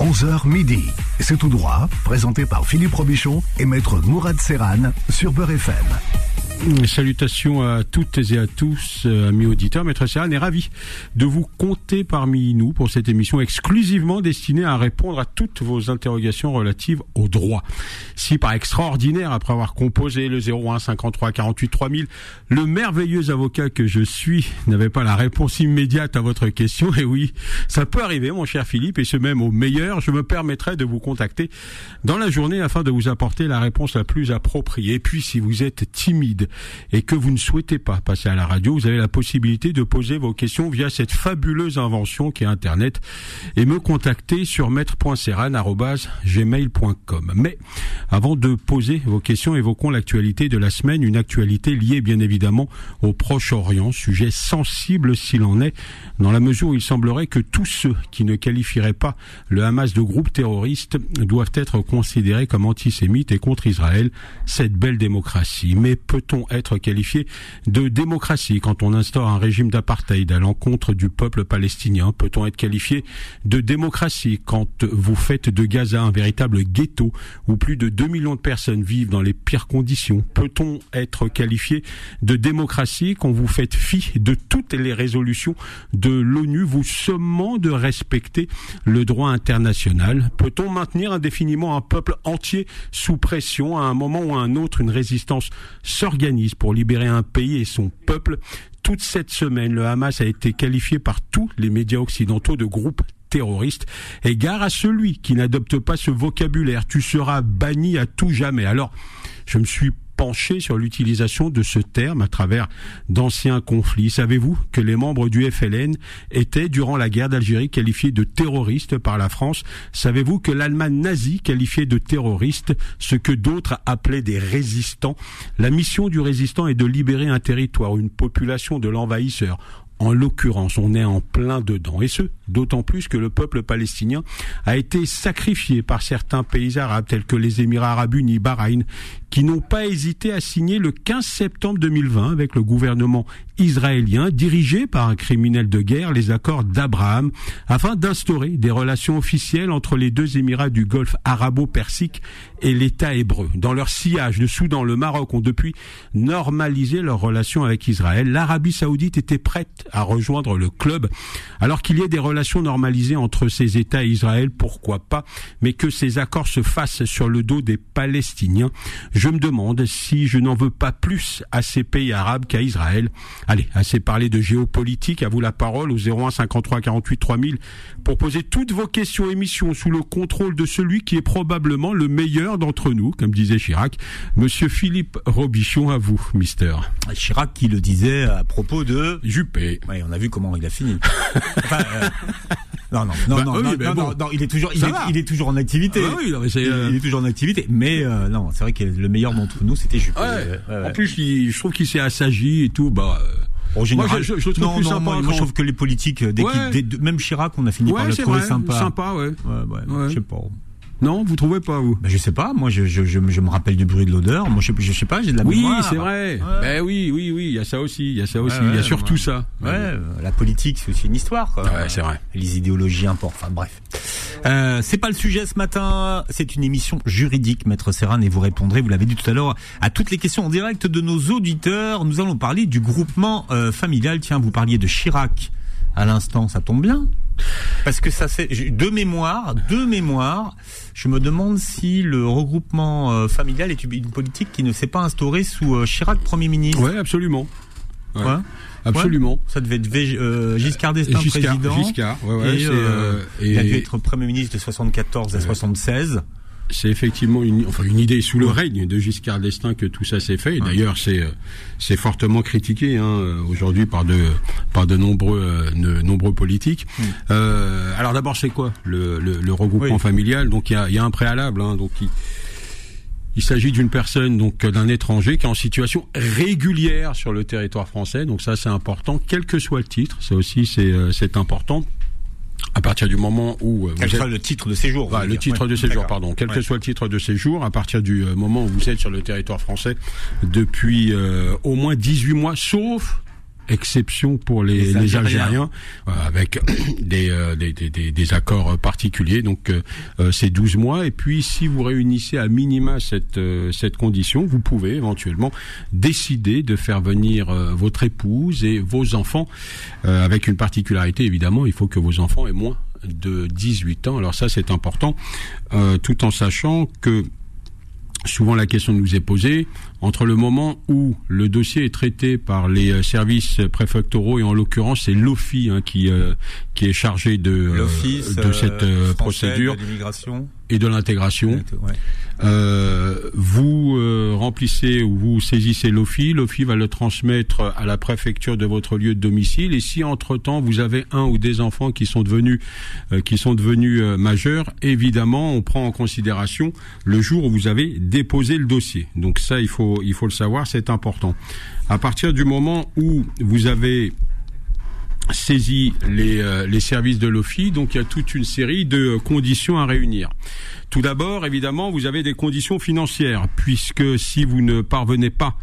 11h midi. C'est tout droit, présenté par Philippe Robichon et maître Mourad Serran sur Beurre FM. Salutations à toutes et à tous, euh, amis auditeurs. Maître Serran est ravi de vous compter parmi nous pour cette émission exclusivement destinée à répondre à toutes vos interrogations relatives au droit. Si par extraordinaire, après avoir composé le 01 53 48 3000, le merveilleux avocat que je suis n'avait pas la réponse immédiate à votre question, et oui, ça peut arriver, mon cher Philippe, et ce même au meilleur, je me permettrai de vous contacter dans la journée afin de vous apporter la réponse la plus appropriée. Et puis, si vous êtes timide, et que vous ne souhaitez pas passer à la radio, vous avez la possibilité de poser vos questions via cette fabuleuse invention qui est Internet et me contacter sur maître.serran.gmail.com. Mais avant de poser vos questions, évoquons l'actualité de la semaine, une actualité liée bien évidemment au Proche-Orient, sujet sensible s'il en est, dans la mesure où il semblerait que tous ceux qui ne qualifieraient pas le Hamas de groupe terroriste doivent être considérés comme antisémites et contre Israël, cette belle démocratie. Mais peut-on être qualifié de démocratie quand on instaure un régime d'apartheid à l'encontre du peuple palestinien. Peut-on être qualifié de démocratie quand vous faites de Gaza un véritable ghetto où plus de 2 millions de personnes vivent dans les pires conditions? Peut-on être qualifié de démocratie quand vous faites fi de toutes les résolutions de l'ONU, vous sommant de respecter le droit international? Peut-on maintenir indéfiniment un peuple entier sous pression à un moment ou à un autre une résistance s'organise pour libérer un pays et son peuple. Toute cette semaine, le Hamas a été qualifié par tous les médias occidentaux de groupe terroriste. Et gare à celui qui n'adopte pas ce vocabulaire. Tu seras banni à tout jamais. Alors, je me suis penché sur l'utilisation de ce terme à travers d'anciens conflits. Savez-vous que les membres du FLN étaient, durant la guerre d'Algérie, qualifiés de terroristes par la France? Savez-vous que l'Allemagne nazie qualifiait de terroristes ce que d'autres appelaient des résistants? La mission du résistant est de libérer un territoire, une population de l'envahisseur en l'occurrence, on est en plein dedans. Et ce, d'autant plus que le peuple palestinien a été sacrifié par certains pays arabes tels que les Émirats arabes unis, Bahreïn, qui n'ont pas hésité à signer le 15 septembre 2020 avec le gouvernement israélien dirigé par un criminel de guerre les accords d'Abraham afin d'instaurer des relations officielles entre les deux Émirats du Golfe arabo-persique et l'État hébreu. Dans leur sillage, le Soudan, le Maroc ont depuis normalisé leurs relations avec Israël. L'Arabie saoudite était prête à rejoindre le club alors qu'il y ait des relations normalisées entre ces États et Israël, pourquoi pas, mais que ces accords se fassent sur le dos des Palestiniens. Je me demande si je n'en veux pas plus à ces pays arabes qu'à Israël. Allez, assez parlé de géopolitique, à vous la parole au 01 53 48 3000 pour poser toutes vos questions émissions sous le contrôle de celui qui est probablement le meilleur d'entre nous, comme disait Chirac, monsieur Philippe Robichon à vous, mister. Chirac qui le disait à propos de Juppé. Oui, on a vu comment il a fini. enfin, euh, non, non, non, Bah, non, oui, non, mais non, bon. non, non, il est toujours, il est, va. il est toujours en activité. Ah bah oui, non, mais c'est, il, euh, il est toujours en activité. Mais euh, non, c'est vrai que le meilleur d'entre nous, c'était Juppé. Ouais. En plus, il- je trouve qu'il s'est assagi et tout. Bah, euh, En général, moi, je, je- je le trouve non, plus non, sympa. moi, moi, quand- je trouve que les politiques, dès Ouais. qu'ils- dès- de- même Chirac, on a fini par le trouver vrai, sympa. Sympa, ouais. Ouais, ouais, Ouais. Je sais pas. Non, vous trouvez pas vous Ben, je sais pas. Moi, je, je, je, je me rappelle du bruit de l'odeur. Moi, je, je sais pas. J'ai de la Oui, mémoire. c'est vrai. Ouais. Ben oui, oui, oui. Il y a ça aussi. Il y a ça aussi. Ouais, il y a ouais, surtout ouais. ça. Ouais, euh, la politique, c'est aussi une histoire. Quoi. Ouais, c'est vrai. Les idéologies importent. Enfin, bref. Euh, c'est pas le sujet ce matin. C'est une émission juridique, Maître Serran, et vous répondrez, vous l'avez dit tout à l'heure, à toutes les questions en direct de nos auditeurs. Nous allons parler du groupement euh, familial. Tiens, vous parliez de Chirac à l'instant, ça tombe bien. Parce que ça c'est de mémoire, de mémoire, je me demande si le regroupement euh, familial est une politique qui ne s'est pas instaurée sous euh, Chirac Premier ministre. Ouais, absolument. Ouais. Ouais. Absolument. Ça devait être euh, Giscard d'Estaing Giscard, président. Giscard, ouais, ouais, et, euh, il a dû être Premier ministre de 74 à 76. C'est effectivement une, enfin une idée sous le règne de Giscard d'Estaing que tout ça s'est fait. Et D'ailleurs, c'est euh, c'est fortement critiqué hein, euh, aujourd'hui par de par de nombreux euh, nombreux politiques. Euh, alors d'abord, c'est quoi le, le, le regroupement Oui. familial? Donc il y a, il y a un préalable. Hein, donc il, il s'agit d'une personne, donc d'un étranger qui est en situation régulière sur le territoire français. Donc ça, c'est important, quel que soit le titre. Ça aussi, c'est c'est important. À partir du moment où euh, Quel êtes sera le titre de séjour vous le dire. titre Ouais, de séjour, pardon. Quel que soit le titre de séjour, à partir du euh, moment où vous êtes sur le territoire français depuis euh, au moins 18 mois, sauf exception pour les, les Algériens, euh, avec des, des, des, des, accords particuliers. Donc c'est 12 mois. Et puis si vous réunissez à minima cette, cette condition, vous pouvez éventuellement décider de faire venir votre épouse et vos enfants, avec une particularité évidemment, il faut que vos enfants aient moins de 18 ans. Alors ça c'est important, tout en sachant que souvent la question nous est posée entre le moment où le dossier est traité par les euh, services préfectoraux et en l'occurrence c'est l'OFI hein, qui euh, qui est chargé de euh, de cette procédure et de l'intégration. Vous remplissez ou vous saisissez l'OFI, l'OFI va le transmettre à la préfecture de votre lieu de domicile et si entre-temps vous avez un ou des enfants qui sont devenus qui sont devenus majeurs, évidemment, on prend en considération le jour où vous avez déposé le dossier. Donc ça il faut il faut le savoir, c'est important. À partir du moment où vous avez saisi les, euh, services de l'OFI. Donc il y a toute une série de conditions à réunir. Tout d'abord, évidemment, vous avez des conditions financières, puisque si vous ne parvenez pas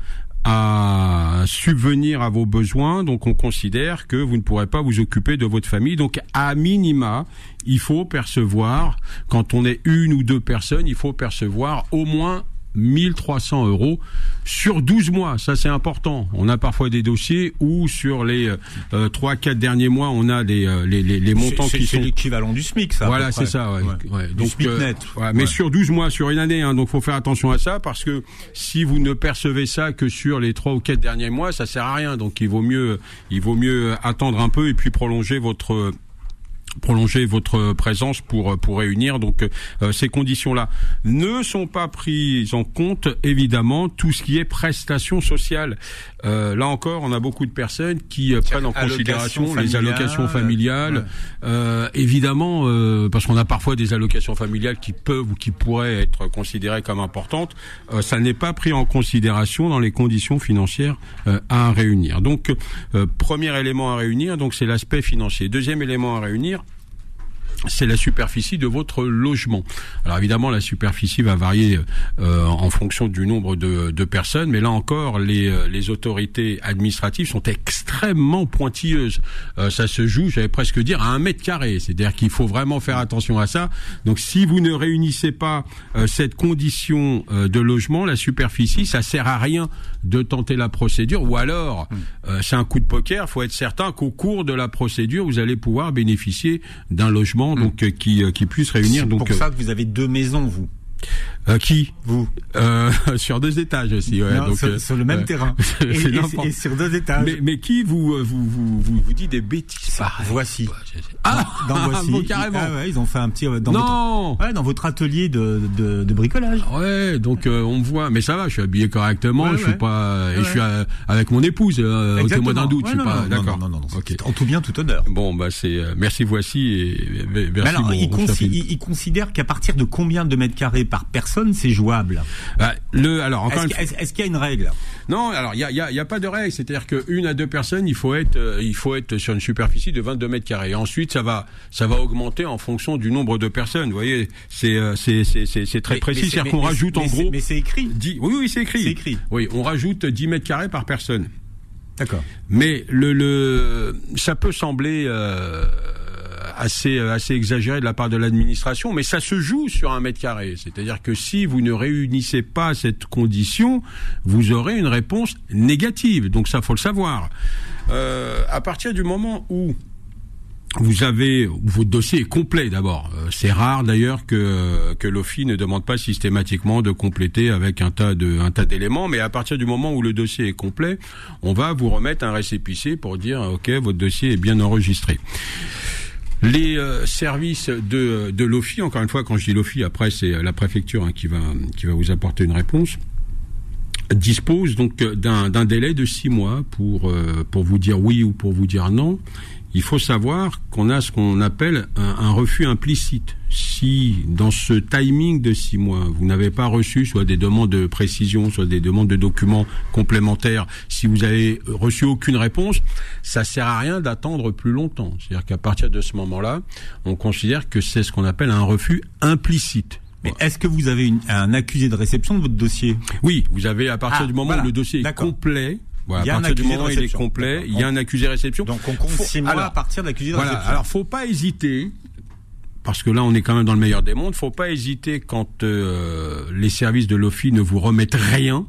à subvenir à vos besoins, on considère que vous ne pourrez pas vous occuper de votre famille. Donc à minima, il faut percevoir, quand on est une ou deux personnes, il faut percevoir au moins 1300 euros sur 12 mois. Ça, c'est important. On a parfois des dossiers où sur les euh, 3 4 derniers mois, on a des euh, les, les, les, montants qui sont l'équivalent du SMIC ça. Voilà, c'est ça ouais. Ouais. Donc SMIC euh, net. mais sur 12 mois sur une année hein, donc faut faire attention à ça parce que si vous ne percevez ça que sur les 3 ou 4 derniers mois, ça sert à rien. Donc il vaut mieux il vaut mieux attendre un peu et puis prolonger votre prolonger votre présence pour pour réunir. Donc euh, ces conditions là ne sont pas prises en compte évidemment tout ce qui est prestations sociales. Euh, là encore on a beaucoup de personnes qui euh, prennent en considération les allocations familiales. euh, évidemment euh, parce qu'on a parfois des allocations familiales qui peuvent ou qui pourraient être considérées comme importantes. Ça n'est pas pris en considération dans les conditions financières à réunir. Donc premier élément à réunir donc c'est l'aspect financier. Deuxième élément à réunir c'est la superficie de votre logement. Alors évidemment, la superficie va varier euh, en fonction du nombre de, de, personnes, mais là encore, les, euh, les, autorités administratives sont extrêmement pointilleuses. Euh, ça se joue, j'allais presque dire, à un mètre carré. C'est-à-dire qu'il faut vraiment faire attention à ça. Donc si vous ne réunissez pas euh, cette condition euh, de logement, la superficie, ça sert à rien de tenter la procédure, ou alors mmh. c'est un coup de poker. Il faut être certain qu'au cours de la procédure, vous allez pouvoir bénéficier d'un logement donc euh, qui euh, qui puisse réunir. donc pour ça que vous avez deux maisons, vous. Euh, qui Vous euh, Sur deux étages aussi. Ouais, non, donc, sur, euh, sur, le même euh, terrain. et, et, et, sur deux étages. Mais, mais qui vous, vous, vous, vous, vous dit des bêtises pareilles Voici. Ah, dans Voici. bon, carrément. Ah ouais, ils ont fait un petit dans non. votre, ouais, dans votre atelier de, de, de bricolage. Ouais, donc on me voit. Mais ça va, je suis habillé correctement. Ouais, je suis pas. Et je suis avec mon épouse. Euh, Ôtez-moi d'un doute. je suis pas. D'accord. Non, non, non. Okay. En tout bien, tout honneur. Bon, bah c'est. merci, voici et merci. Mais alors, il, il considère qu'à partir de combien de mètres carrés par personne, c'est jouable bah, le, alors encore Est-ce est qu'il y a une règle? Non, alors il y a, y, a, y a, pas de règle. C'est-à-dire qu'une à deux personnes, il faut être, euh, il faut être sur une superficie de 22 mètres carrés. Et ensuite, ça va, ça va augmenter en fonction du nombre de personnes. Vous voyez, c'est euh, c'est c'est très précis. C'est-à-dire qu'on rajoute en gros. Mais c'est écrit. 10, oui, oui, c'est écrit. C'est écrit. Oui, on rajoute 10 mètres carrés par personne. D'accord. Mais le, le, ça peut sembler. Euh, assez assez exagéré de la part de l'administration, mais ça se joue sur un mètre carré. C'est-à-dire que si vous ne réunissez pas cette condition, vous aurez une réponse négative. Donc ça, faut le savoir. Euh, à partir du moment où vous avez votre dossier est complet d'abord. Euh, c'est rare d'ailleurs que que l'OFI ne demande pas systématiquement de compléter avec un tas de un tas d'éléments, mais à partir du moment où le dossier est complet, on va vous remettre un récépissé pour dire OK, votre dossier est bien enregistré. Les euh, services de, l'OFI, encore une fois, quand je dis l'OFI, après c'est la préfecture hein, qui va vous apporter une réponse dispose donc d'un délai de six mois euh, pour vous dire oui ou pour vous dire non il faut savoir qu'on a ce qu'on appelle un, un, refus implicite. Si dans ce timing de six mois, vous n'avez pas reçu soit des demandes de précision, soit des demandes de documents complémentaires, si vous avez reçu aucune réponse, ça sert à rien d'attendre plus longtemps. C'est-à-dire qu'à partir de ce moment-là, on considère que c'est ce qu'on appelle un refus implicite. Mais est-ce que vous avez une, un accusé de réception de votre dossier? Oui, vous avez à partir ah, du moment voilà. où le dossier est complet, Voilà, Il y a à un du moment où il est complet, il y a un accusé réception. Donc on compte Faut- 6 mois alors, à partir de l'accusé de Voilà. réception. Alors, faut pas hésiter. Parce que là, on est quand même dans le meilleur des mondes. Faut pas hésiter quand euh, les services de l'OFI ne vous remettent rien.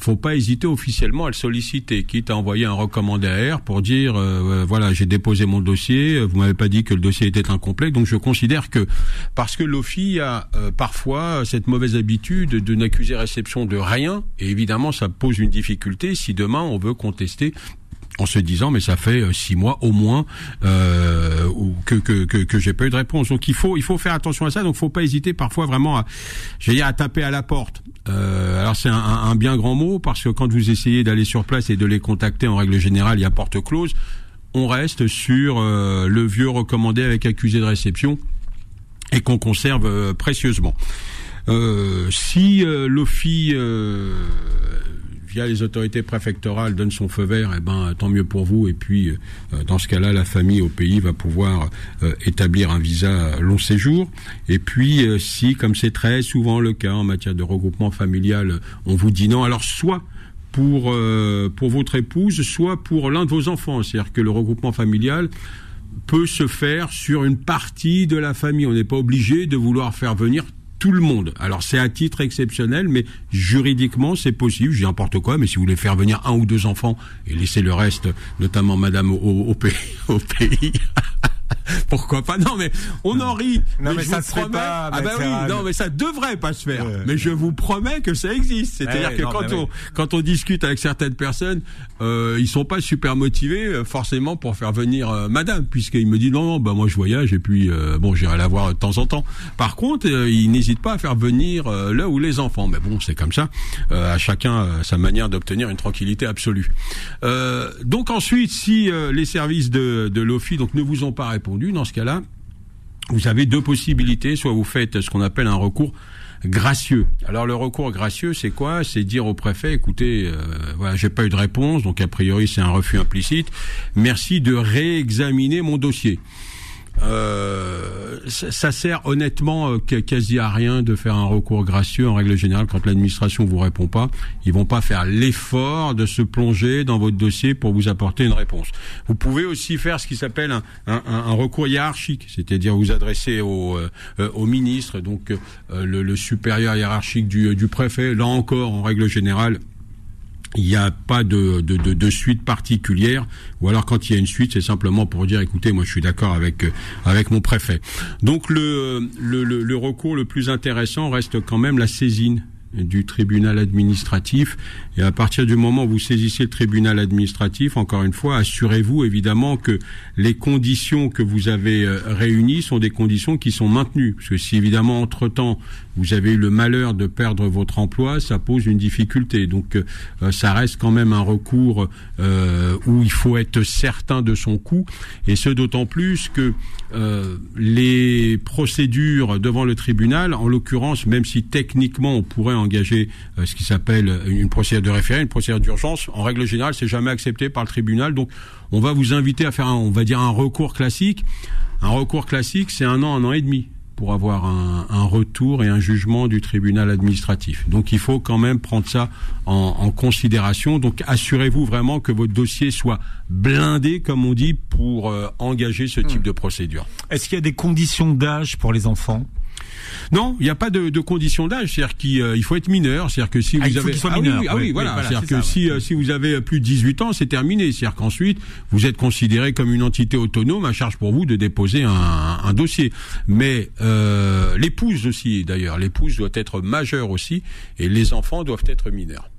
Faut pas hésiter officiellement à le solliciter, quitte à envoyer un recommandé à R pour dire euh, euh, voilà j'ai déposé mon dossier, vous m'avez pas dit que le dossier était incomplet, donc je considère que parce que l'OFI a euh, parfois cette mauvaise habitude de n'accuser réception de rien, et évidemment ça pose une difficulté si demain on veut contester en se disant mais ça fait euh, six mois au moins euh, que que que, que j'ai pas eu de réponse. Donc il faut il faut faire attention à ça. Donc faut pas hésiter parfois vraiment à à taper à la porte. Euh, alors c'est un, un- un bien grand mot parce que quand vous essayez d'aller sur place et de les contacter en règle générale il y a porte close. On reste sur euh, le vieux recommandé avec accusé de réception et qu'on conserve euh, précieusement. Euh, si euh, l'OFI, euh, via les autorités préfectorales, donne son feu vert, eh ben tant mieux pour vous. Et puis, euh, dans ce cas-là, la famille au pays va pouvoir euh, établir un visa long séjour. Et puis, euh, si, comme c'est très souvent le cas en matière de regroupement familial, on vous dit non, alors soit pour pour votre épouse, soit pour l'un de vos enfants. C'est-à-dire que le regroupement familial peut se faire sur une partie de la famille. On n'est pas obligé de vouloir faire venir tout le monde. Alors c'est à titre exceptionnel, mais juridiquement c'est possible. Je dis n'importe quoi, mais si vous voulez faire venir un ou deux enfants et laisser le reste, notamment Madame au, au pays, au pays. Pourquoi pas? Non, mais on en rit. Non, mais je ça vous se fait promets- pas, Ah bah oui, non, mais ça devrait pas se faire. Mais je vous promets que ça existe. C'est-à-dire Ouais, que non, quand on oui. quand on discute avec certaines personnes, euh, ils sont pas super motivés euh, forcément pour faire venir euh, Madame, puisqu'il me dit non, non, bah moi je voyage et puis euh, bon j'irai la voir de temps en temps. Par contre, euh, il n'hésite pas à faire venir euh, là où les enfants. Mais bon, c'est comme ça. Euh, à chacun euh, sa manière d'obtenir une tranquillité absolue. Euh, donc ensuite, si euh, les services de, de l'OFI donc ne vous ont pas répondu, dans ce cas-là, vous avez deux possibilités. Soit vous faites ce qu'on appelle un recours gracieux. Alors le recours gracieux, c'est quoi? C'est dire au préfet, écoutez, euh, voilà, j'ai pas eu de réponse, donc a priori c'est un refus implicite. Merci de réexaminer mon dossier. Euh, ça, ça sert honnêtement euh, qu- quasi à rien de faire un recours gracieux en règle générale quand l'administration vous répond pas. Ils vont pas faire l'effort de se plonger dans votre dossier pour vous apporter une réponse. Vous pouvez aussi faire ce qui s'appelle un, un- un- un recours hiérarchique, c'est-à-dire vous adresser au, euh, euh, au ministre, donc euh, le, le supérieur hiérarchique du, du préfet. Là encore, en règle générale, il n'y a pas de, de, de, de suite particulière, ou alors quand il y a une suite, c'est simplement pour dire, écoutez, moi je suis d'accord avec euh, avec mon préfet. Donc le, le, le, le recours le plus intéressant reste quand même la saisine du tribunal administratif. Et à partir du moment où vous saisissez le tribunal administratif, encore une fois, assurez-vous évidemment que les conditions que vous avez euh, réunies sont des conditions qui sont maintenues. Parce que si évidemment, entre-temps, vous avez eu le malheur de perdre votre emploi, ça pose une difficulté. Donc euh, ça reste quand même un recours euh, où il faut être certain de son coût. Et ce d'autant plus que euh, les procédures devant le tribunal, en l'occurrence, même si techniquement on pourrait engager euh, ce qui s'appelle une procédure de référé, une procédure d'urgence, en règle générale, c'est jamais accepté par le tribunal. Donc, on va vous inviter à faire, un, on va dire, un recours classique. Un recours classique, c'est un an, un an et demi pour avoir un, un retour et un jugement du tribunal administratif. Donc il faut quand même prendre ça en, en considération. Donc assurez-vous vraiment que votre dossier soit blindé, comme on dit, pour euh, engager ce type de procédure. Est-ce qu'il y a des conditions d'âge pour les enfants? Non, il n'y a pas de, de condition d'âge. C'est-à-dire qu'il euh, il faut être mineur. C'est-à-dire que si Ah, vous avez qu'il soit ah oui, mineur. oui, ah Oui, oui, oui, voilà. voilà, C'est-à-dire c'est que ça, si ouais. euh, si vous avez plus de 18 ans, c'est terminé. C'est-à-dire qu'ensuite vous êtes considéré comme une entité autonome. À charge pour vous de déposer un, un dossier. Mais euh, l'épouse aussi, d'ailleurs, l'épouse doit être majeure aussi, et les enfants doivent être mineurs.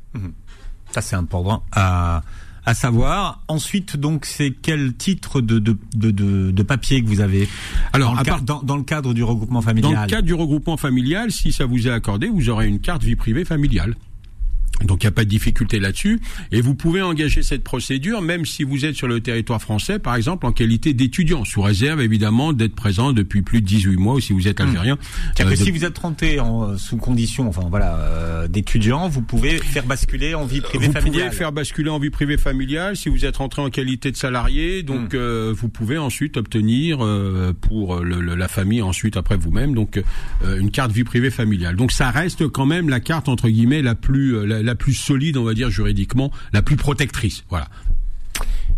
Ça, c'est important à, à savoir. Ensuite, donc, c'est quel titre de, de, de, de, de papier que vous avez Alors, dans, le part- dans le cadre du regroupement familial Dans le cadre du regroupement familial, si ça vous est accordé, vous aurez une carte vie privée familiale. Donc il n'y a pas de difficulté là-dessus. Et vous pouvez engager cette procédure même si vous êtes sur le territoire français, par exemple en qualité d'étudiant, sous réserve évidemment d'être présent depuis plus de 18 mois ou si vous êtes algérien. C'est-à-dire euh, que de- si vous êtes rentré en, sous condition, enfin voilà, euh, d'étudiant, vous pouvez faire basculer en vie privée vous familiale. pouvez faire basculer en vie privée familiale si vous êtes rentré en qualité de salarié. Donc, euh, vous pouvez ensuite obtenir euh, pour le- le- la famille ensuite après vous-même donc euh, une carte vie privée familiale. Donc, ça reste quand même la carte entre guillemets la plus euh, la, la la plus solide, on va dire juridiquement, la plus protectrice. Voilà.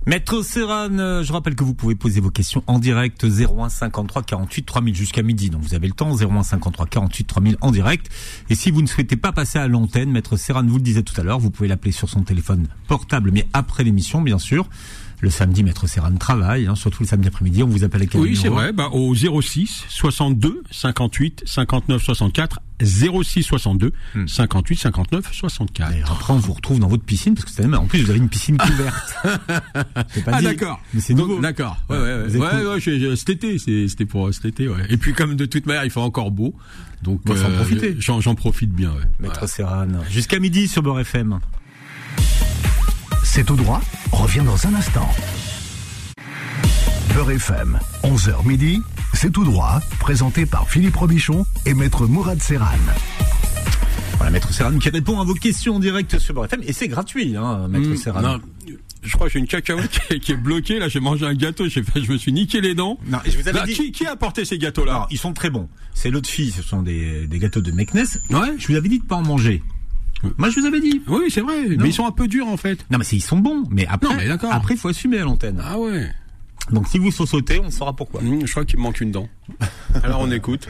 Maître Serran, euh, je rappelle que vous pouvez poser vos questions en direct 01 53 48 3000 jusqu'à midi. Donc vous avez le temps 01 53 48 3000 en direct. Et si vous ne souhaitez pas passer à l'antenne, Maître Serran vous le disait tout à l'heure, vous pouvez l'appeler sur son téléphone portable, mais après l'émission, bien sûr. Le samedi, Maître Serran travaille, hein, surtout le samedi après-midi. On vous appelle à quel Oui, c'est vrai. Bah, au 06 62 58 59 64 06 62 58 59 64. Et après, on vous retrouve dans votre piscine parce que c'est en plus vous avez une piscine couverte. ah d'accord. Mais c'est nouveau. D'accord. Ouais, ouais, ouais. ouais, ouais je, je, cet été, c'était pour cet été. Ouais. Et puis comme de toute manière, il fait encore beau, donc bon, euh, profiter. J'en profite bien. Ouais. Maître voilà. Serran. Jusqu'à midi sur Beurre FM. C'est tout droit. Revient dans un instant. Beurre FM, 11h midi, c'est tout droit, présenté par Philippe Robichon et Maître Mourad Serran. Voilà, Maître Serran qui répond à vos questions en direct sur Beurre FM, et c'est gratuit, hein, Maître mmh, Serran. Non, je crois que j'ai une cacahuète qui, qui est bloquée, là j'ai mangé un gâteau, j'ai fait, je me suis niqué les dents. Non, je vous avais là, dit... qui, qui, a apporté ces gâteaux-là? Ils sont très bons. C'est l'autre fille, ce sont des, des gâteaux de Meknes. Ouais. Je vous avais dit de pas en manger. Moi, je vous avais dit. Oui, c'est vrai. Non. Mais ils sont un peu durs, en fait. Non, mais ils sont bons. Mais après, non, mais après, il faut assumer à l'antenne. Ah ouais. Donc, si vous sautez, on saura pourquoi. Mmh, je crois qu'il me manque une dent. Alors, on écoute.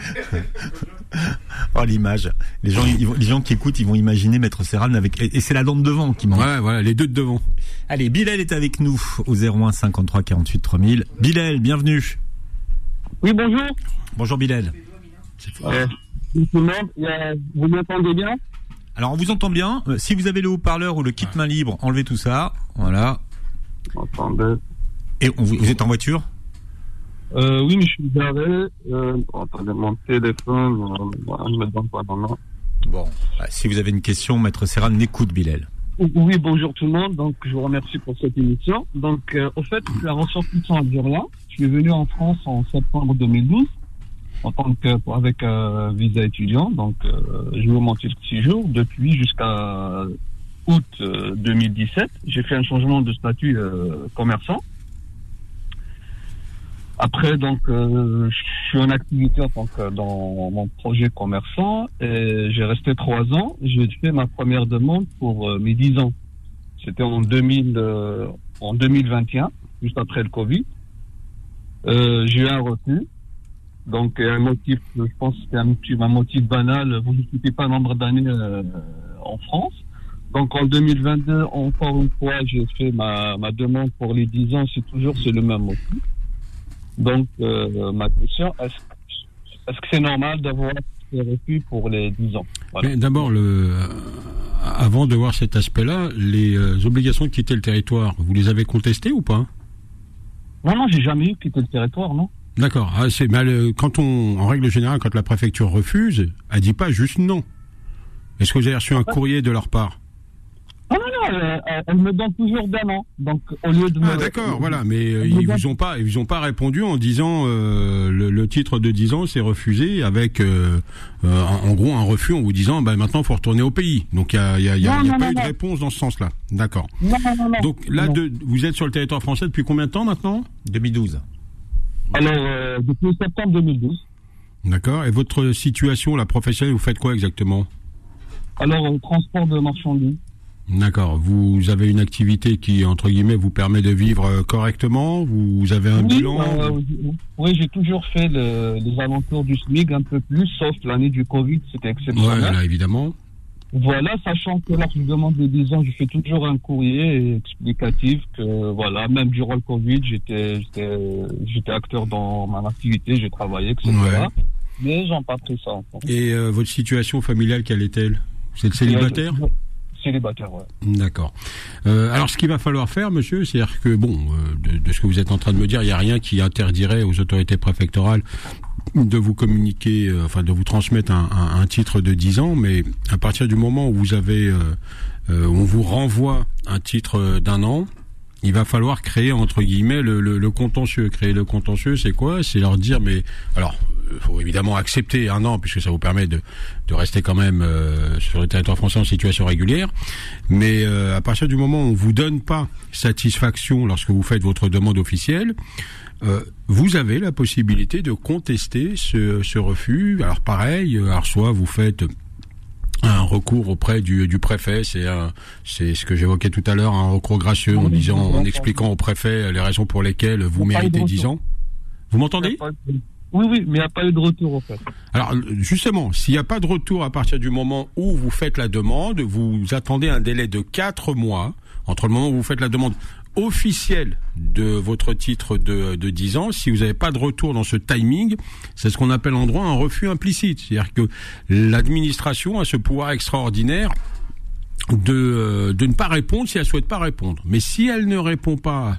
oh, l'image. Les gens, ils les gens qui écoutent, ils vont imaginer Maître Serran avec, et c'est la dent de devant qui manque. Ouais, voilà, les deux de devant. Allez, Bilal est avec nous au 01 53 48 3000. Bilal, bienvenue. Oui, bonjour. Bonjour, Bilal. C'est fort. Euh, vous m'entendez bien? Alors on vous entend bien. Euh, si vous avez le haut-parleur ou le kit main libre, enlevez tout ça. Voilà. Et on, vous, vous, êtes en voiture euh, Oui, mais je suis garé. Euh, attendez, mon téléphone, euh, je me donne pas. Bon, si vous avez une question, Maître Serran n'écoute Bilal. Oui, bonjour tout le monde. Donc, je vous remercie pour cette émission. Donc, euh, au fait, la ressortissant algérien. Je suis venu en France en septembre 2012 en tant que avec euh, visa étudiant. Donc, euh, eu mon titre de séjour depuis jusqu'à août euh, 2017. J'ai fait un changement de statut euh, commerçant. Après, donc, euh, je suis en activité en tant que dans mon projet commerçant et j'ai resté trois ans. J'ai fait ma première demande pour euh, mes dix ans. C'était en 2000, euh, en 2021, juste après le Covid. j'ai eu un refus. Donc, un motif, je pense que c'est un, un, motif banal. Vous ne quittez pas un nombre d'années euh, en France. Donc, en 2022, encore une fois, j'ai fait ma, ma demande pour les 10 ans. C'est toujours c'est le même motif. Donc, euh, ma question, est-ce est que c'est normal d'avoir ces refus pour les 10 ans? Voilà. D'abord, le, euh, avant de voir cet aspect-là, les euh, obligations de quitter le territoire, vous les avez contestées ou pas? Non, non, j'ai jamais eu quitté le territoire, non. D'accord. Ah, c'est mal. Quand on, en règle générale, quand la préfecture refuse, elle dit pas juste non. Est-ce que vous avez reçu un courrier de leur part? Non, non, non. Elle, elle, me donne toujours d'un an. Donc au lieu de. Ah, d'accord. Voilà. Mais euh, ils vous ont pas, ils vous ont pas répondu en disant euh, le, le, titre de 10 ans c'est refusé avec euh, en, en, gros un refus en vous disant bah maintenant faut retourner au pays. Donc il y a, y a, y a, non, y a non, pas non, eu de réponse dans ce sens-là. D'accord. Non, non, non, Donc là, de, vous êtes sur le territoire français depuis combien de temps maintenant? 2012. Alors, euh, depuis septembre 2012. D'accord. Et votre situation, la professionnelle, vous faites quoi exactement? Alors, au transport de marchandises. D'accord. Vous avez une activité qui, entre guillemets, vous permet de vivre correctement? Vous avez un oui, bilan? euh, Oui, j'ai toujours fait le, les alentours du SMIC un peu plus, sauf l'année du Covid, c'était exceptionnel. Là, évidemment. Voilà, sachant que lorsque je demande des 10 ans, je fais toujours un courrier explicatif que, voilà, même durant le Covid, j'étais, j'étais acteur dans mon activité, j'ai travaillé, etc. Ouais. Mais j'en pas pris ça. Et euh, votre situation familiale, quelle est-elle? Vous êtes célibataire? Célibataire, ouais. D'accord. Euh, alors, ce qu'il va falloir faire, monsieur, c'est-à-dire que, bon, euh, de, de, ce que vous êtes en train de me dire, il n'y a rien qui interdirait aux autorités préfectorales de vous communiquer, euh, enfin de vous transmettre un, titre de 10 ans, mais à partir du moment où vous avez, euh, euh, on vous renvoie un titre d'un an, il va falloir créer entre guillemets le, contentieux. Créer le contentieux, c'est quoi? C'est leur dire, mais alors, faut évidemment accepter un an puisque ça vous permet de, de rester quand même sur le territoire français en situation régulière. Mais à partir du moment où on vous donne pas satisfaction lorsque vous faites votre demande officielle, euh, vous avez la possibilité de contester ce, ce refus. Alors pareil, alors soit vous faites un recours auprès du, du préfet. C'est c'est ce que j'évoquais tout à l'heure, un recours gracieux en disant, en expliquant au préfet les raisons pour lesquelles vous méritez 10 ans. Vous m'entendez? Oui, oui, mais il n'y a pas eu de retour, en fait. Alors, justement, s'il n'y a pas de retour à partir du moment où vous faites la demande, vous attendez un délai de 4 mois entre le moment où vous faites la demande officielle de votre titre de, de 10 ans, si vous n'avez pas de retour dans ce timing, c'est ce qu'on appelle en droit un refus implicite. C'est-à-dire que l'administration a ce pouvoir extraordinaire de, euh, de ne pas répondre si elle souhaite pas répondre. Mais si elle ne répond pas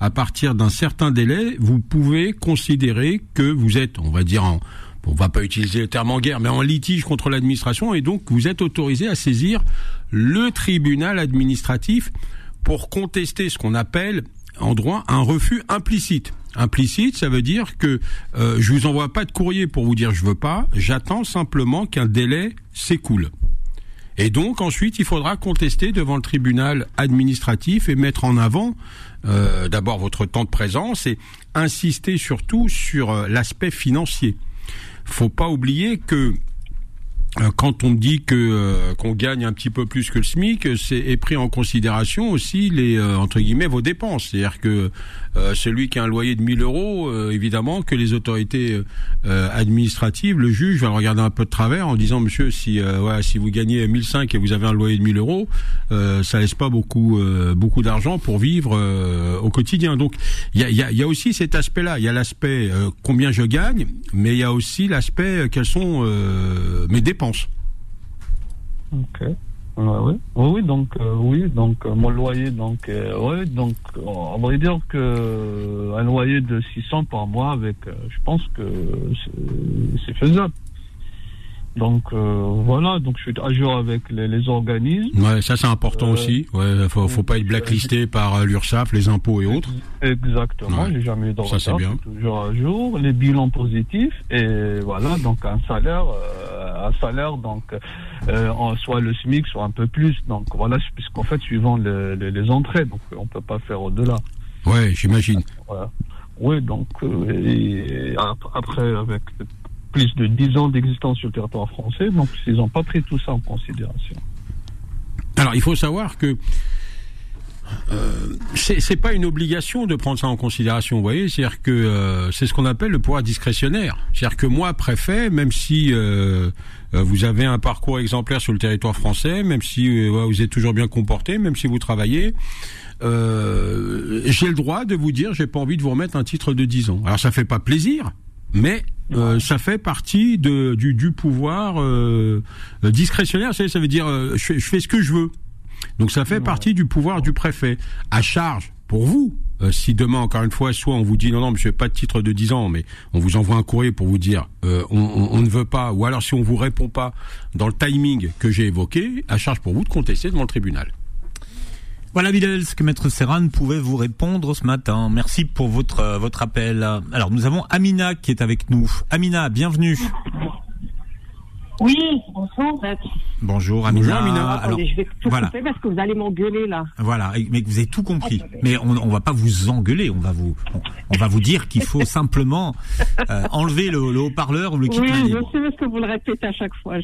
à partir d'un certain délai, vous pouvez considérer que vous êtes, on va dire, en, on va pas utiliser le terme en guerre, mais en litige contre l'administration, et donc vous êtes autorisé à saisir le tribunal administratif pour contester ce qu'on appelle en droit un refus implicite. Implicite, ça veut dire que euh, je vous envoie pas de courrier pour vous dire je veux pas, j'attends simplement qu'un délai s'écoule. Et donc ensuite, il faudra contester devant le tribunal administratif et mettre en avant euh, d'abord votre temps de présence et insister surtout sur euh, l'aspect financier. Faut pas oublier que quand on dit que euh, qu'on gagne un petit peu plus que le SMIC, c'est est pris en considération aussi les euh, entre guillemets vos dépenses. C'est-à-dire que celui qui a un loyer de 1000 euros, évidemment que les autorités administratives, le juge va le regarder un peu de travers en disant monsieur si si vous gagnez 1005 et vous avez un loyer de 1000 euros, ça laisse pas beaucoup beaucoup d'argent pour vivre au quotidien. Donc il y a, aussi cet aspect-là. Il y a l'aspect combien je gagne, mais il y a aussi l'aspect quels sont mes dépenses. Oui. oui, donc euh, oui, donc euh, mon loyer, donc euh, oui, donc on va dire que un loyer de 600 par mois avec, je pense que c'est faisable. Donc euh, voilà, donc je suis à jour avec les, les organismes. Ouais, ça c'est important euh, aussi. Ouais, faut, faut pas être blacklisté par euh, l'URSSAF, les impôts et autres. Exactement, j'ai jamais eu de ça, c'est bien. toujours à jour, les bilans positifs et voilà, donc un salaire, euh, un salaire donc en, soit le SMIC, soit un peu plus. Donc voilà, puisqu'en fait suivant les, entrées, donc on peut pas faire au-delà. Ouais, j'imagine. Voilà. Oui, donc et après avec plus de 10 ans d'existence sur le territoire français, donc ils n'ont pas pris tout ça en considération. Alors il faut savoir que euh, c'est pas une obligation de prendre ça en considération, vous voyez, c'est-à-dire que euh, c'est ce qu'on appelle le pouvoir discrétionnaire. C'est-à-dire que moi, préfet, même si euh, euh, vous avez un parcours exemplaire sur le territoire français, même si euh, vous êtes toujours bien comporté, même si vous travaillez, j'ai le droit de vous dire, j'ai pas envie de vous remettre un titre de 10 ans. Alors ça fait pas plaisir, mais euh, ça fait partie de, du, du pouvoir euh, discrétionnaire. Ça, ça veut dire euh, je, je, fais ce que je veux. Donc ça fait partie du pouvoir du préfet. À charge pour vous, euh, si demain encore une fois, soit on vous dit non non monsieur pas de titre de 10 ans, mais on vous envoie un courrier pour vous dire on, on, on, ne veut pas, ou alors si on vous répond pas dans le timing que j'ai évoqué, à charge pour vous de contester devant le tribunal. Voilà Bilal, ce que Maître Serran pouvait vous répondre ce matin. Merci pour votre euh, votre appel. Alors nous avons Amina qui est avec nous. Amina, bienvenue. Oui, bonjour. Bonjour Amina. Bonjour, Amina. Alors, je vais tout voilà. couper parce que vous allez m'engueuler là. Voilà, mais vous avez tout compris. Mais on, on va pas vous engueuler, on va vous on, va vous dire qu'il faut simplement euh, enlever le, le haut-parleur ou le kit Oui, je sais ce que vous le répétez à chaque fois.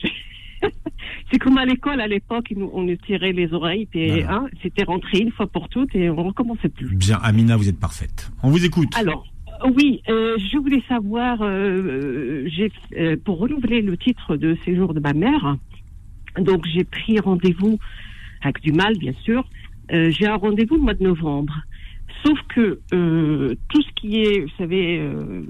c'est comme à l'école à l'époque, on nous tirait les oreilles, puis voilà. hein, c'était rentré une fois pour toutes et on recommençait plus. Bien, Amina, vous êtes parfaite. On vous écoute. Alors. Oui, euh, je voulais savoir, euh, j'ai, euh, pour renouveler le titre de séjour de ma mère, donc j'ai pris rendez-vous avec du mal, bien sûr. Euh, j'ai un rendez-vous le mois de novembre. Sauf que euh, tout ce qui est, vous savez, euh,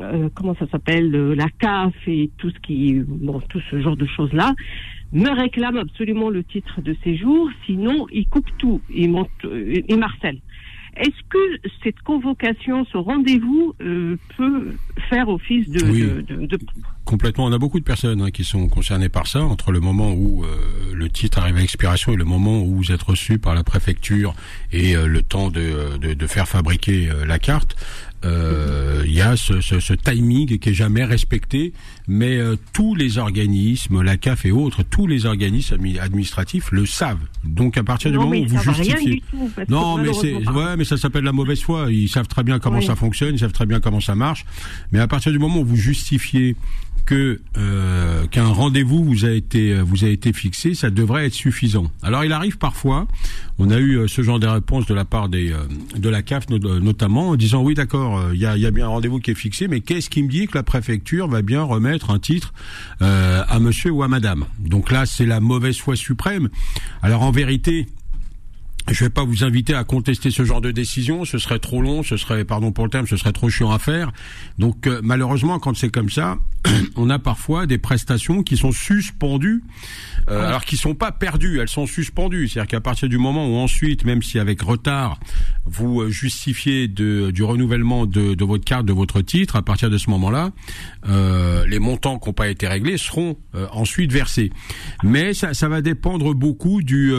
euh, comment ça s'appelle, la CAF et tout ce qui, bon, tout ce genre de choses-là, me réclame absolument le titre de séjour. Sinon, il coupe tout, il monte, il marcelle. Est-ce que cette convocation, ce rendez-vous euh, peut faire office de, oui, de, de, de, Complètement. On a beaucoup de personnes hein, qui sont concernées par ça, entre le moment où euh, le titre arrive à expiration et le moment où vous êtes reçu par la préfecture et euh, le temps de, de, faire fabriquer la carte. Euh, il y a ce, ce, ce, timing qui est jamais respecté, mais euh, tous les organismes, la CAF et autres, tous les organismes administratifs le savent. Donc à partir non, du moment où vous justifiez, tout, non, mais c'est ouais, mais ça s'appelle la mauvaise foi. Ils savent très bien comment oui. ça fonctionne, ils savent très bien comment ça marche, mais à partir du moment où vous justifiez que euh, qu'un rendez-vous vous a été vous a été fixé, ça devrait être suffisant. Alors il arrive parfois, on a eu ce genre de réponse de la part des de la CAF notamment en disant oui d'accord, il y a, y a bien un rendez-vous qui est fixé, mais qu'est-ce qui me dit que la préfecture va bien remettre un titre à monsieur ou à madame? Donc là c'est la mauvaise foi suprême. Alors en vérité, je vais pas vous inviter à contester ce genre de décision, ce serait trop long, ce serait, pardon pour le terme, ce serait trop chiant à faire. Donc euh, malheureusement, quand c'est comme ça, on a parfois des prestations qui sont suspendues, euh, alors qui sont pas perdues, elles sont suspendues. C'est-à-dire qu'à partir du moment où ensuite, même si avec retard, vous euh, justifiez de, du renouvellement de, de, votre carte, de votre titre, à partir de ce moment-là, euh, les montants qui n'ont pas été réglés seront ensuite versés. Mais ça, ça, va dépendre beaucoup du,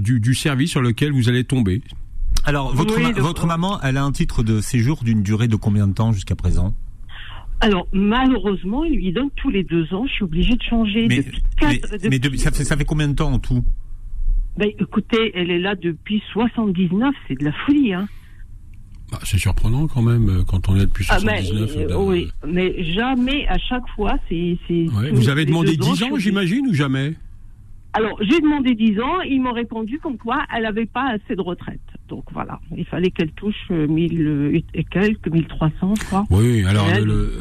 du, du service sur lequel vous allez tomber. Alors, votre, votre maman, elle a un titre de séjour d'une durée de combien de temps jusqu'à présent? Alors, malheureusement, il lui donne tous les deux ans. Je suis obligée de changer. Mais, ça, fait, ça fait combien de temps en tout? Ben, Écoutez, elle est là depuis 79. C'est de la folie, hein. Bah, c'est surprenant quand même euh, quand on est depuis 79. Ah, mais, euh, oui, mais jamais à chaque fois c'est. Vous avez demandé 10 ans, j'imagine, ou jamais? Alors, j'ai demandé 10 ans, ils m'ont répondu comme quoi elle n'avait pas assez de retraite. Donc voilà, il fallait qu'elle touche 1000 euh, et quelques, 1300, je crois. Oui, alors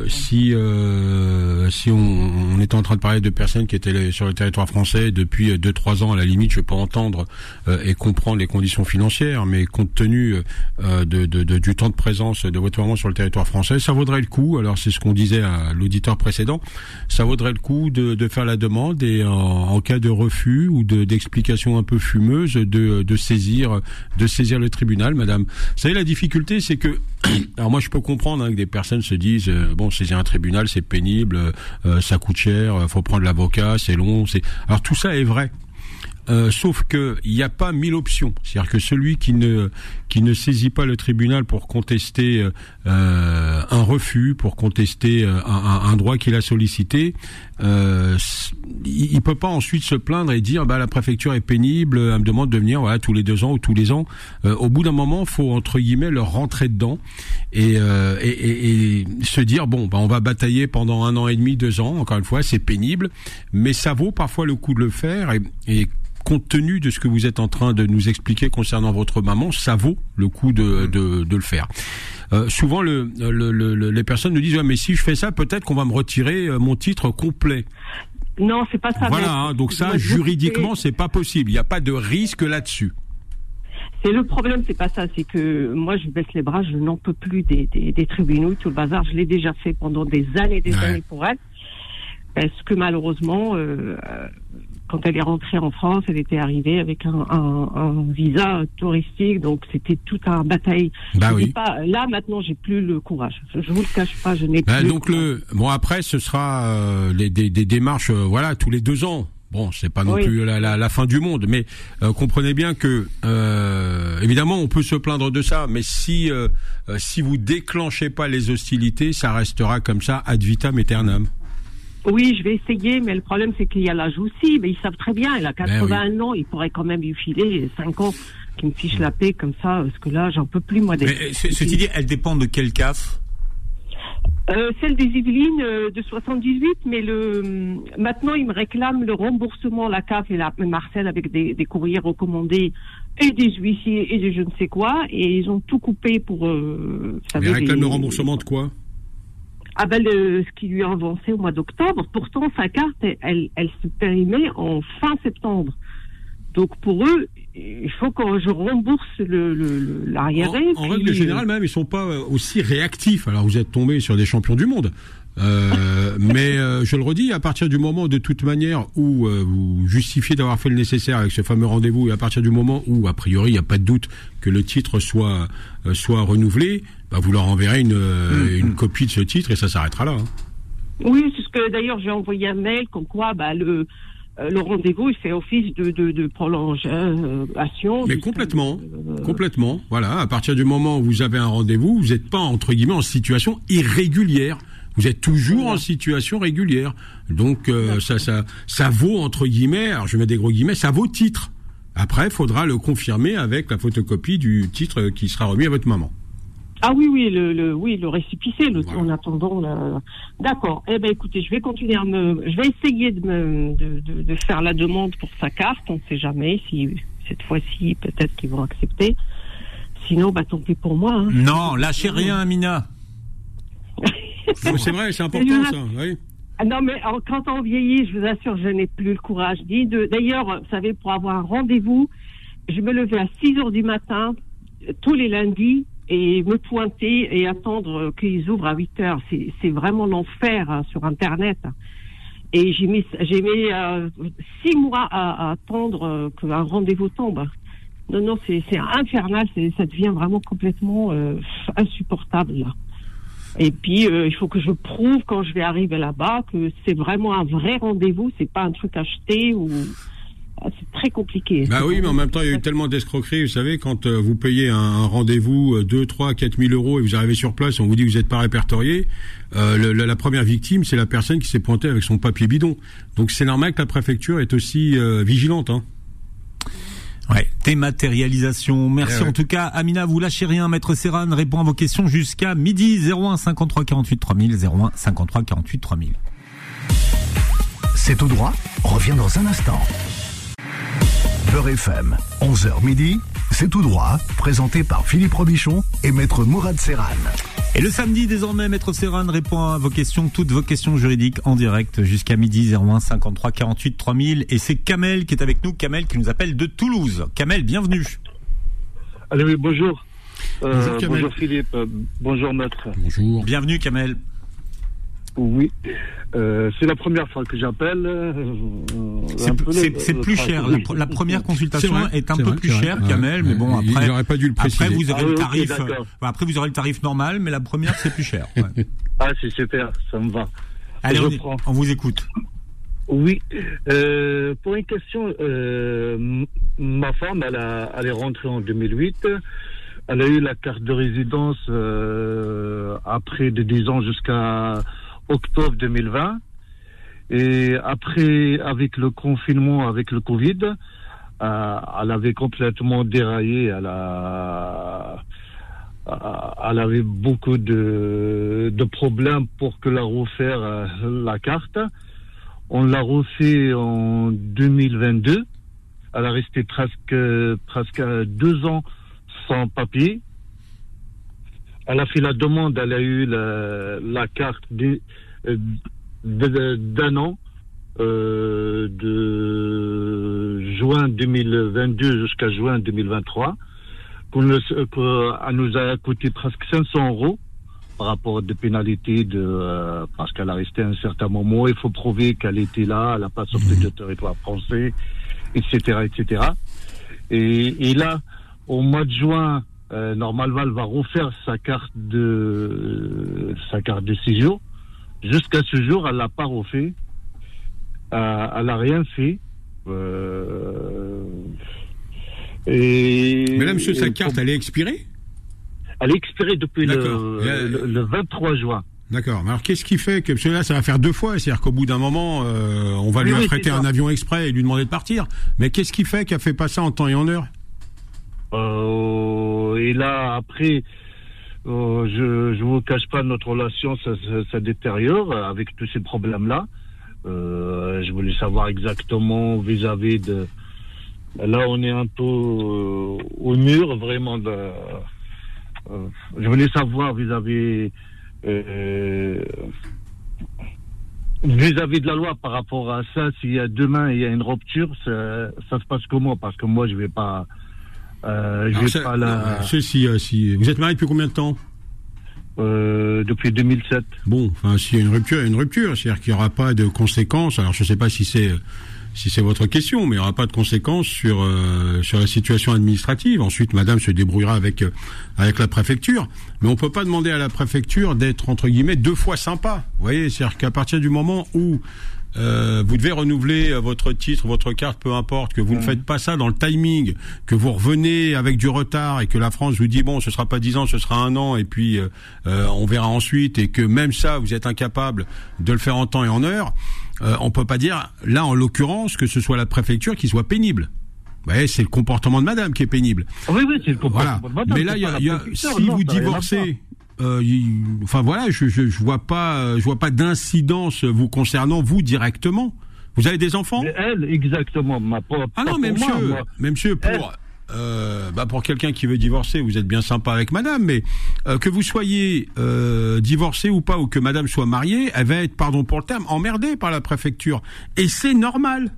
si euh, si on, on, était en train de parler de personnes qui étaient sur le territoire français depuis 2-3 ans, à la limite, je peux entendre euh, et comprendre les conditions financières, mais compte tenu euh, de, de, de, du temps de présence de votre maman sur le territoire français, ça vaudrait le coup. Alors c'est ce qu'on disait à l'auditeur précédent, ça vaudrait le coup de, de faire la demande et en, en cas de refus ou d'explication un peu fumeuse, de, de saisir de saisir le tribunal, madame. Vous savez, la difficulté, c'est que, alors moi, je peux comprendre hein, que des personnes se disent, euh, bon, saisir un tribunal, c'est pénible, euh, ça coûte cher, faut prendre l'avocat, c'est long, c'est. Alors tout ça est vrai. Euh, sauf que il n'y a pas mille options. C'est-à-dire que celui qui ne qui ne saisit pas le tribunal pour contester euh, un refus, pour contester euh, un, droit qu'il a sollicité, euh, il, il peut pas ensuite se plaindre et dire bah la préfecture est pénible, elle me demande de venir voilà tous les deux ans ou tous les ans. au bout d'un moment, faut entre guillemets leur rentrer dedans et, et, et, et se dire bon bah on va batailler pendant un an et demi, deux ans. Encore une fois, c'est pénible, mais ça vaut parfois le coup de le faire et, et compte tenu de ce que vous êtes en train de nous expliquer concernant votre maman, ça vaut le coup de, de, de le faire. Euh, souvent, le, le, le, les personnes nous disent ouais, mais si je fais ça, peut-être qu'on va me retirer euh, mon titre complet. Non, c'est pas ça. Voilà, hein, donc ça, juridiquement, c'est pas possible. Il n'y a pas de risque là-dessus. C'est le problème, c'est pas ça. C'est que moi, je baisse les bras, je n'en peux plus des, des, des, tribunaux, tout le bazar. Je l'ai déjà fait pendant des années, des années pour elle. Parce que malheureusement, euh, quand elle est rentrée en France, elle était arrivée avec un, un, un visa touristique, donc c'était tout un bataille. Bah oui. Pas, là maintenant, j'ai plus le courage. Je, je vous le cache pas, je n'ai bah, plus. Donc le, bon après, ce sera euh, les, des, des, démarches, euh, voilà, tous les deux ans. Bon, c'est pas non Oui. plus la, la, la fin du monde, mais euh, comprenez bien que euh, évidemment on peut se plaindre de ça, mais si euh, euh, si vous déclenchez pas les hostilités, ça restera comme ça ad vitam aeternam. Oui, je vais essayer, mais le problème c'est qu'il y a l'âge aussi. Mais ils savent très bien, elle a Ben 81 ans, il pourrait quand même lui filer 5 ans qui me fiche la paix comme ça, parce que là, j'en peux plus moi d'être. Mais, ce- Ceci dit, elle dépend de quel CAF? Euh, celle des Yvelines euh, de 78, mais le hum, maintenant ils me réclament le remboursement, la CAF et la Marcel avec des, des courriers recommandés et des huissiers et des je ne sais quoi, et ils ont tout coupé pour. Euh, vous savez, Mais réclame les- le remboursement de quoi? Ah ben le, ce qui lui a avancé au mois d'octobre. Pourtant sa carte, elle, elle, se périmait en fin septembre. Donc pour eux, il faut que je rembourse le le- le- l'arriéré. En, en règle générale, même, ils sont pas euh, aussi réactifs. Alors, vous êtes tombé sur des champions du monde. Euh, mais euh, je le redis, à partir du moment de toute manière où euh, vous justifiez d'avoir fait le nécessaire avec ce fameux rendez-vous, et à partir du moment où, a priori, il n'y a pas de doute que le titre soit euh, soit renouvelé, bah, vous leur enverrez une, euh, une copie de ce titre et ça s'arrêtera là. hein. Oui, c'est ce que d'ailleurs j'ai envoyé un mail comme quoi bah, le le rendez-vous il fait office de de, de prolongation. Mais complètement, complètement. Voilà, à partir du moment où vous avez un rendez-vous, vous n'êtes pas entre guillemets en situation irrégulière. Vous êtes toujours en situation régulière. Donc euh, ça, ça, ça vaut entre guillemets. Alors je mets des gros guillemets. Ça vaut titre. Après, il faudra le confirmer avec la photocopie du titre qui sera remis à votre maman. Ah oui, oui, le, le, oui, le récipicé, le, Voilà. en attendant. le- D'accord. Eh ben, écoutez, je vais continuer à me, je vais essayer de me, de, de, de faire la demande pour sa carte. On ne sait jamais si cette fois-ci, peut-être qu'ils vont accepter. Sinon, bah, tant pis pour moi. hein. Non, lâchez rien, Amina. C'est vrai, c'est important ça. Oui. Ah non, mais quand on vieillit, je vous assure, je n'ai plus le courage. D'ailleurs, vous savez, pour avoir un rendez-vous, je me levais à 6 heures du matin euh, tous les lundis et me pointer et attendre qu'ils ouvrent à 8 heures. C'est vraiment l'enfer hein, sur Internet. Et j'ai mis, j'ai mis euh, six mois à, à attendre qu'un rendez-vous tombe. Non, non, c'est infernal. Ça devient vraiment complètement euh, insupportable. Là. Et puis, euh, il faut que je prouve quand je vais arriver là-bas que c'est vraiment un vrai rendez-vous, c'est pas un truc acheté ou. Ah, C'est très compliqué. Bah oui, mais en même temps, il y a eu tellement d'escroqueries. Vous savez, quand euh, vous payez un, un rendez-vous euh, 2, 3, 4 000 euros et vous arrivez sur place, on vous dit que vous n'êtes pas répertorié. euh, le- le- la première victime, c'est la personne qui s'est pointée avec son papier bidon. Donc c'est normal que la préfecture est aussi euh, vigilante. Hein. Ouais, dématérialisation. Merci Eh ouais. en tout cas, Amina. Vous lâchez rien. Maître Serran répond à vos questions jusqu'à midi. 01 53 48 3000. 01 53 48 3000. C'est tout droit, revient dans un instant. Beurre FM, 11h midi, c'est tout droit, présenté par Philippe Robichon et Maître Mourad Serran. Et le samedi, désormais, Maître Serran répond à vos questions, toutes vos questions juridiques en direct jusqu'à midi 01 53 48 3000. Et c'est Kamel qui est avec nous. Kamel qui nous appelle de Toulouse. Kamel, bienvenue. Allez, oui, bonjour. Euh, Bonjour, Kamel. bonjour Philippe, euh, bonjour maître. Bonjour. Bienvenue, Kamel. Oui, euh, c'est la première fois que j'appelle. euh, C'est plus cher. La, pr- la première consultation vrai, est un peu vrai, plus chère. Kamel, Ouais, mais bon, après. pas dû le préciser. Après, vous aurez Ah le tarif. euh, après, vous aurez le tarif normal, mais la première, c'est plus cher. ouais. Ah, c'est super, ça me va. Allez, Je on, prends. on vous écoute. Oui, euh, pour une question, euh, ma femme, elle, a, elle est rentrée en 2008. Elle a eu la carte de résidence euh, après de 10 ans jusqu'à octobre 2020. Et après, avec le confinement, avec le Covid, euh, elle avait complètement déraillé. Elle euh, avait beaucoup de, de problèmes pour que la refaire euh, la carte. On l'a refait en 2022. Elle a resté presque presque deux ans sans papier. Elle a fait la demande, elle a eu la, la carte de- d'un an, euh, de juin 2022 jusqu'à juin 2023. Qu'on elle nous a coûté presque 500 euros par rapport à des pénalités de euh, parce qu'elle a resté un certain moment. Il faut prouver qu'elle était là, elle n'a pas sorti de territoire français, etc., etc. Et, et là, au mois de juin, euh, elle va refaire sa carte de sa carte de séjour. Jusqu'à ce jour, elle l'a pas refait. Euh, elle a rien fait. Euh, et, Mais là, monsieur, sa carte, elle est expirée? Elle est expirée depuis le, le, le 23 juin. D'accord. Alors, qu'est-ce qui fait? Que parce que là, ça va faire deux fois, c'est-à-dire qu'au bout d'un moment, euh, on va Oui, lui affréter un avion exprès et lui demander de partir. Mais qu'est-ce qui fait? Qu'elle fait pas ça en temps et en heure? Et là, après, euh, je je vous cache pas, notre relation, ça, ça, détériore avec tous ces problèmes-là. Euh, je voulais savoir exactement vis-à-vis de... Là, on est un peu euh, au mur, vraiment. Euh, je voulais savoir vis-à-vis... euh, vis-à-vis de la loi par rapport à ça, s'il y a demain il y a une rupture, ça, ça se passe comment? Parce que moi, je vais pas... Euh, Alors, ça- pas la... ceci, euh, si vous êtes marié depuis combien de temps Euh, depuis 2007. Bon, enfin, s'il y a une rupture, il y a une rupture, c'est-à-dire qu'il n'y aura pas de conséquences. Alors, je ne sais pas si c'est si c'est votre question, mais il n'y aura pas de conséquences sur euh, sur la situation administrative. Ensuite, Madame se débrouillera avec euh, avec la préfecture, mais on peut pas demander à la préfecture d'être entre guillemets deux fois sympa. Vous voyez, c'est-à-dire qu'à partir du moment où euh, vous devez renouveler euh, votre titre, votre carte, peu importe, que vous ne faites pas ça dans le timing, que vous revenez avec du retard et que la France vous dit bon, ce sera pas dix ans, ce sera un an, et puis euh, euh, on verra ensuite, et que même ça, vous êtes incapable de le faire en temps et en heure, euh, on peut pas dire là, en l'occurrence, que ce soit la préfecture qui soit pénible. Ouais, c'est le comportement de madame qui est pénible. Oui, oui, c'est le Voilà. comportement de madame, Mais là, y a, y a- si non, vous divorcez, euh, il- enfin voilà, je, je, je vois pas, je vois pas d'incidence vous concernant vous directement. Vous avez des enfants? Mais elle, exactement, ma pas, Ah non, mais moi, monsieur, moi. mais monsieur, pour euh, bah pour quelqu'un qui veut divorcer, vous êtes bien sympa avec madame, mais euh, que vous soyez euh, divorcé ou pas, ou que madame soit mariée, elle va être, pardon pour le terme, emmerdée par la préfecture. Et c'est normal.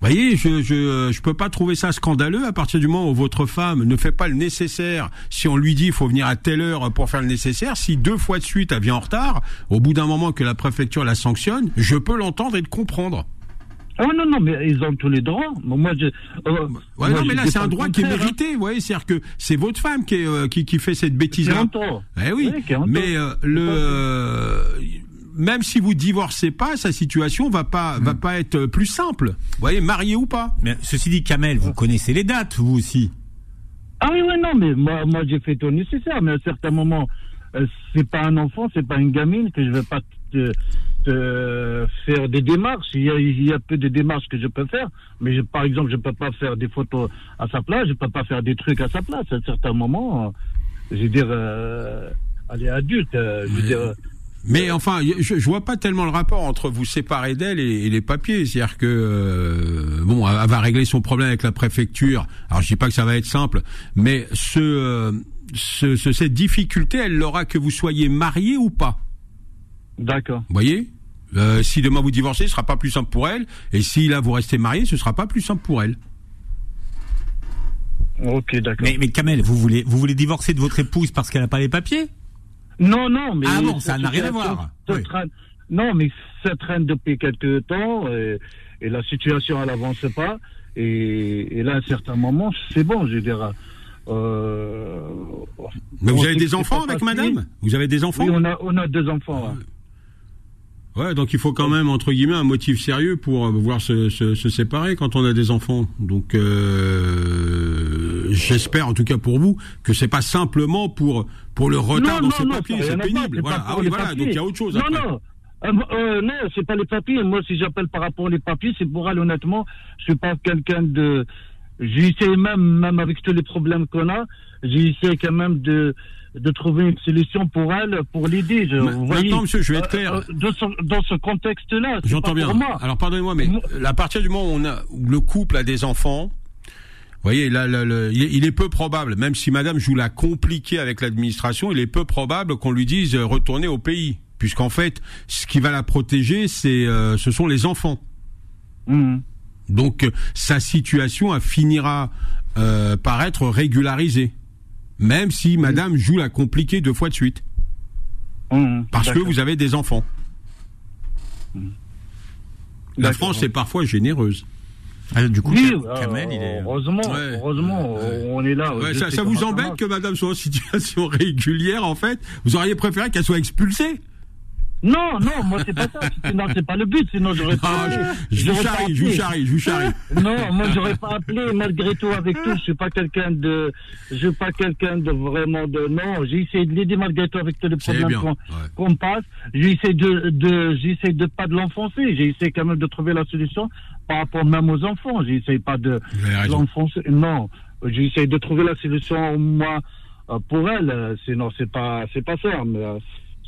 Vous voyez, je, je euh, je peux pas trouver ça scandaleux à partir du moment où votre femme ne fait pas le nécessaire. Si on lui dit il faut venir à telle heure pour faire le nécessaire, si deux fois de suite elle vient en retard, au bout d'un moment que la préfecture la sanctionne, je peux l'entendre et le comprendre. Ah non, non, mais ils ont tous les droits. Moi, je, euh, Ouais, moi, non, mais là, c'est un droit qui est hein. mérité. Vous voyez, c'est-à-dire que c'est votre femme qui, est, euh, qui, qui fait cette bêtise-là. Eh oui, Oui, mais euh, le euh, même si vous divorcez pas, sa situation va pas va pas être plus simple. Vous voyez, marié ou pas. Mais ceci dit, Kamel, vous connaissez les dates, vous aussi. Ah oui, oui, non, mais moi, moi j'ai fait tout le nécessaire, mais à un certain moment, euh, c'est pas un enfant, c'est pas une gamine que je vais pas te, te faire des démarches. Il y, a, il y a peu de démarches que je peux faire, mais je, par exemple, je peux pas faire des photos à sa place, je peux pas faire des trucs à sa place. À un certain moment, euh, je veux dire, euh, elle est adulte, euh, je veux dire. Euh, Mais enfin, je, je vois pas tellement le rapport entre vous séparer d'elle et, et les papiers. C'est-à-dire que euh, bon, elle va régler son problème avec la préfecture. Alors je dis pas que ça va être simple, mais ce, euh, ce, ce- cette difficulté, elle l'aura que vous soyez marié ou pas. D'accord. Vous voyez? Euh, Si demain vous divorcez, ce sera pas plus simple pour elle. Et si là vous restez marié, ce sera pas plus simple pour elle. Ok, d'accord. Mais, mais Kamel, vous voulez, vous voulez divorcer de votre épouse parce qu'elle n'a pas les papiers? Non, non, mais. Ah bon, ça n'a rien à voir. Oui. traîne- Non, mais ça traîne depuis quelques temps et, et la situation, elle avance pas. Et, et là, à un certain moment, c'est bon, je dire. Euh, Mais vous avez des enfants avec madame? Vous avez des enfants? Oui, on a, on a deux enfants. hein. Ouais, donc il faut quand même entre guillemets un motif sérieux pour euh, vouloir se, se, se séparer quand on a des enfants. Donc euh, j'espère en tout cas pour vous que c'est pas simplement pour pour le retard dans ces papiers, ça c'est pénible. Voilà. Ah oui, voilà. papiers. Donc il y a autre chose. Non, après. non. Euh, euh, non, c'est pas les papiers. Moi, si j'appelle par rapport aux papiers, c'est pour elle, honnêtement. Je suis pas quelqu'un de. J'essaie même, même avec tous les problèmes qu'on a, j'essaie quand même de, de trouver une solution pour elle, pour l'aider. Maintenant, monsieur, je vais être euh, clair. euh, dans ce, dans ce contexte-là, J'entends bien. pour moi. Alors pardonnez-moi, mais Moi- à partir du moment où, on a, où le couple a des enfants, vous voyez, là, là, le- il, est, peu probable, même si Madame joue la compliquée avec l'administration, il est peu probable qu'on lui dise euh, retourner au pays, puisqu'en fait, ce qui va la protéger, c'est, euh, ce sont les enfants. Mhm. Donc sa situation elle finira euh, par être régularisée, même si Madame joue la compliquée deux fois de suite, Mhm. parce que vous avez des enfants. La D'accord. France est parfois généreuse. Ah, Du coup, Oui, Kam- euh, Kamel, il est. heureusement, Ouais. heureusement, Ouais. on est là. Ouais, Je ça, vous embête que Madame soit en situation régulière, en fait? Vous auriez préféré qu'elle soit expulsée? Non, non, moi c'est pas ça. Sinon, c'est pas le but. Sinon, j'aurais pas. Ah, je, je vous charrie, je vous appelé. charrie, je vous charrie. Non, moi j'aurais pas appelé malgré tout avec tout. Je suis pas quelqu'un de, je suis pas quelqu'un de vraiment de non. J'ai essayé de l'aider malgré tout avec tous les C'est problèmes bien. qu'on ouais. passe. J'ai essayé de, de j'essaie de pas de l'enfoncer. J'ai essayé quand même de trouver la solution par rapport même aux enfants. J'ai essayé pas de l'enfoncer. Non, j'ai essayé de trouver la solution moi euh, pour elle. Sinon c'est pas c'est pas ça. Mais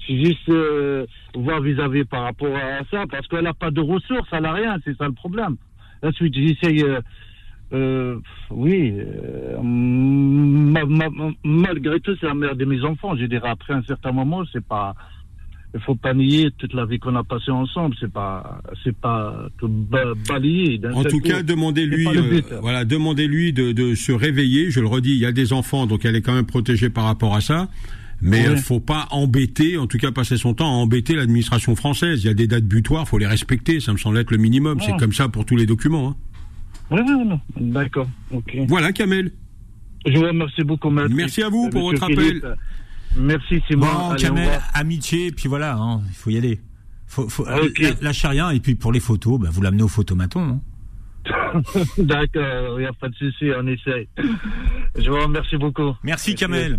c'est juste euh, voir vis-à-vis par rapport à ça parce qu'elle a pas de ressources, elle a rien. C'est ça le problème. Ensuite j'essaye. Euh, euh, oui, euh, ma- ma- ma- malgré tout, c'est la mère de mes enfants. Je dirais après un certain moment, c'est pas, il faut pas nier toute la vie qu'on a passée ensemble. C'est pas, c'est pas tout ba- balayer. d'un En tout coup. cas, demandez-lui, voilà, demandez-lui de, de se réveiller. Je le redis, il y a des enfants, donc elle est quand même protégée par rapport à ça. Mais Oui. il faut pas embêter, en tout cas passer son temps à embêter l'administration française. Il y a des dates butoirs, faut les respecter. Ça me semble être le minimum. C'est Ah. comme ça pour tous les documents. hein. Oui, oui, oui. D'accord. Ok. Voilà, Kamel. Je vous remercie beaucoup, maître. Merci à vous pour Monsieur votre appel. Merci, Simon. Bon, Allez, Kamel, amitié, puis voilà, hein, il faut y aller. Faut, faut, Ah, Lâchez rien, et puis pour les photos, bah, vous l'amenez au photomaton. Hein. D'accord, il n'y a pas de souci, on essaye. Je vous remercie beaucoup. Merci Kamel.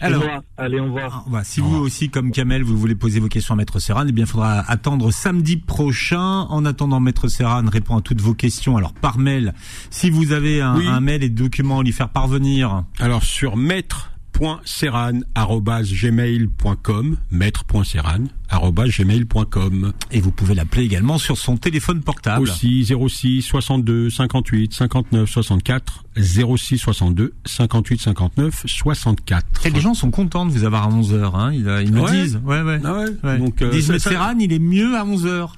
Alors, allez, on voit. Si vous aussi, comme Kamel, vous voulez poser vos questions à Maître Serran, eh bien, il faudra attendre samedi prochain. En attendant, Maître Serran répond à toutes vos questions. Alors, par mail, si vous avez un, un mail et des documents à lui faire parvenir. Alors, sur maître maître.serran@gmail.com maître.serran@gmail.com et vous pouvez l'appeler également sur son téléphone portable. Aussi 06 62 58 59 64 06 62 58 59 64 et les gens sont contents de vous avoir à 11h hein. Ils, ils me disent. Ouais ouais, ah ouais. donc euh, Serran il est mieux à 11h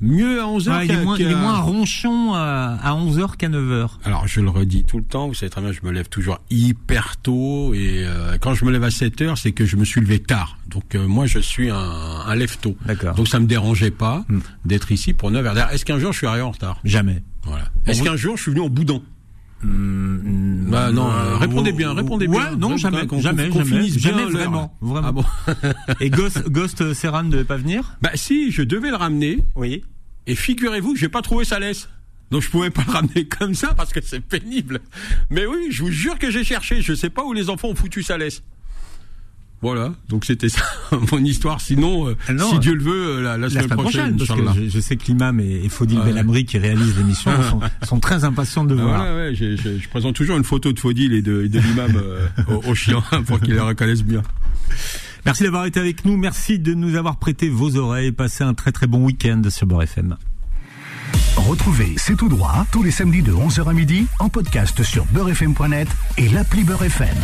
Mieux à 11h il, est moins, il est moins ronchon à, 11h qu'à 9h. Alors je le redis tout le temps, vous savez très bien, je me lève toujours hyper tôt et euh, quand je me lève à 7h, c'est que je me suis levé tard. Donc euh, moi je suis un, un lève tôt. D'accord. Donc ça me dérangeait pas hmm. d'être ici pour 9h. Est-ce qu'un jour je suis arrivé en retard? Jamais. Voilà. Est-ce qu'un jour je suis venu en boudon Mmh, bah non, euh, répondez bien, répondez bien. Ouais, non, jamais, jamais, jamais, jamais, vraiment, vraiment. Ah bon. Et Ghost, Ghost Serran ne devait pas venir? Bah si, je devais le ramener. Oui. Et figurez-vous que j'ai pas trouvé sa laisse. Donc je pouvais pas le ramener comme ça parce que c'est pénible. Mais oui, je vous jure que j'ai cherché. Je sais pas où les enfants ont foutu sa laisse. Voilà, donc c'était ça mon histoire. Sinon, euh, ah si Dieu le veut, euh, la, la, semaine, prochaine, parce que je, sais que l'imam et, et Faudil ouais. qui réalisent l'émission sont, très impatients de voir. Ouais, ouais, je, je, je, présente toujours une photo de Faudil et de, de l'imam euh, au, au, chien pour qu'ils les reconnaissent bien. Merci d'avoir été avec nous. Merci de nous avoir prêté vos oreilles. Passez un très très bon week-end sur Beurre FM. Retrouvez C'est tout droit tous les samedis de 11h à midi en podcast sur beurrefm.net et l'appli Beurre FM.